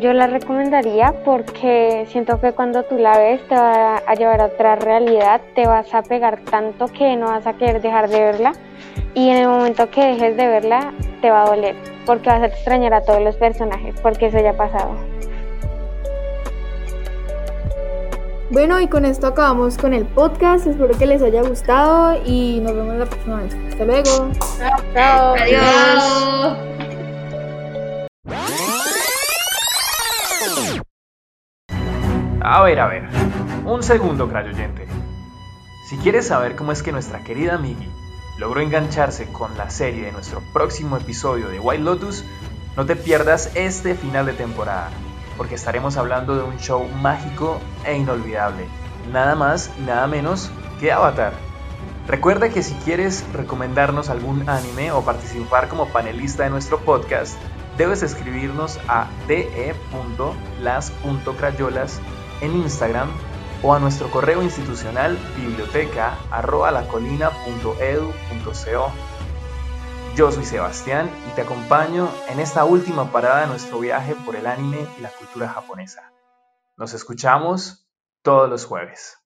yo la recomendaría porque siento que cuando tú la ves te va a llevar a otra realidad, te vas a pegar tanto que no vas a querer dejar de verla y en el momento que dejes de verla te va a doler porque vas a extrañar a todos los personajes porque eso ya ha pasado. Bueno, y con esto acabamos con el podcast. Espero que les haya gustado y nos vemos la próxima vez. Hasta luego. Chao. Adiós. A ver, a ver. Un segundo, crayoyente. Si quieres saber cómo es que nuestra querida Migi logró engancharse con la serie de nuestro próximo episodio de White Lotus, no te pierdas este final de temporada, porque estaremos hablando de un show mágico e inolvidable, nada más y nada menos que Avatar. Recuerda que si quieres recomendarnos algún anime o participar como panelista de nuestro podcast, debes escribirnos a de.las.crayolas en Instagram o a nuestro correo institucional biblioteca.lacolina.edu.co. Yo soy Sebastián y te acompaño en esta última parada de nuestro viaje por el anime y la cultura japonesa. Nos escuchamos todos los jueves.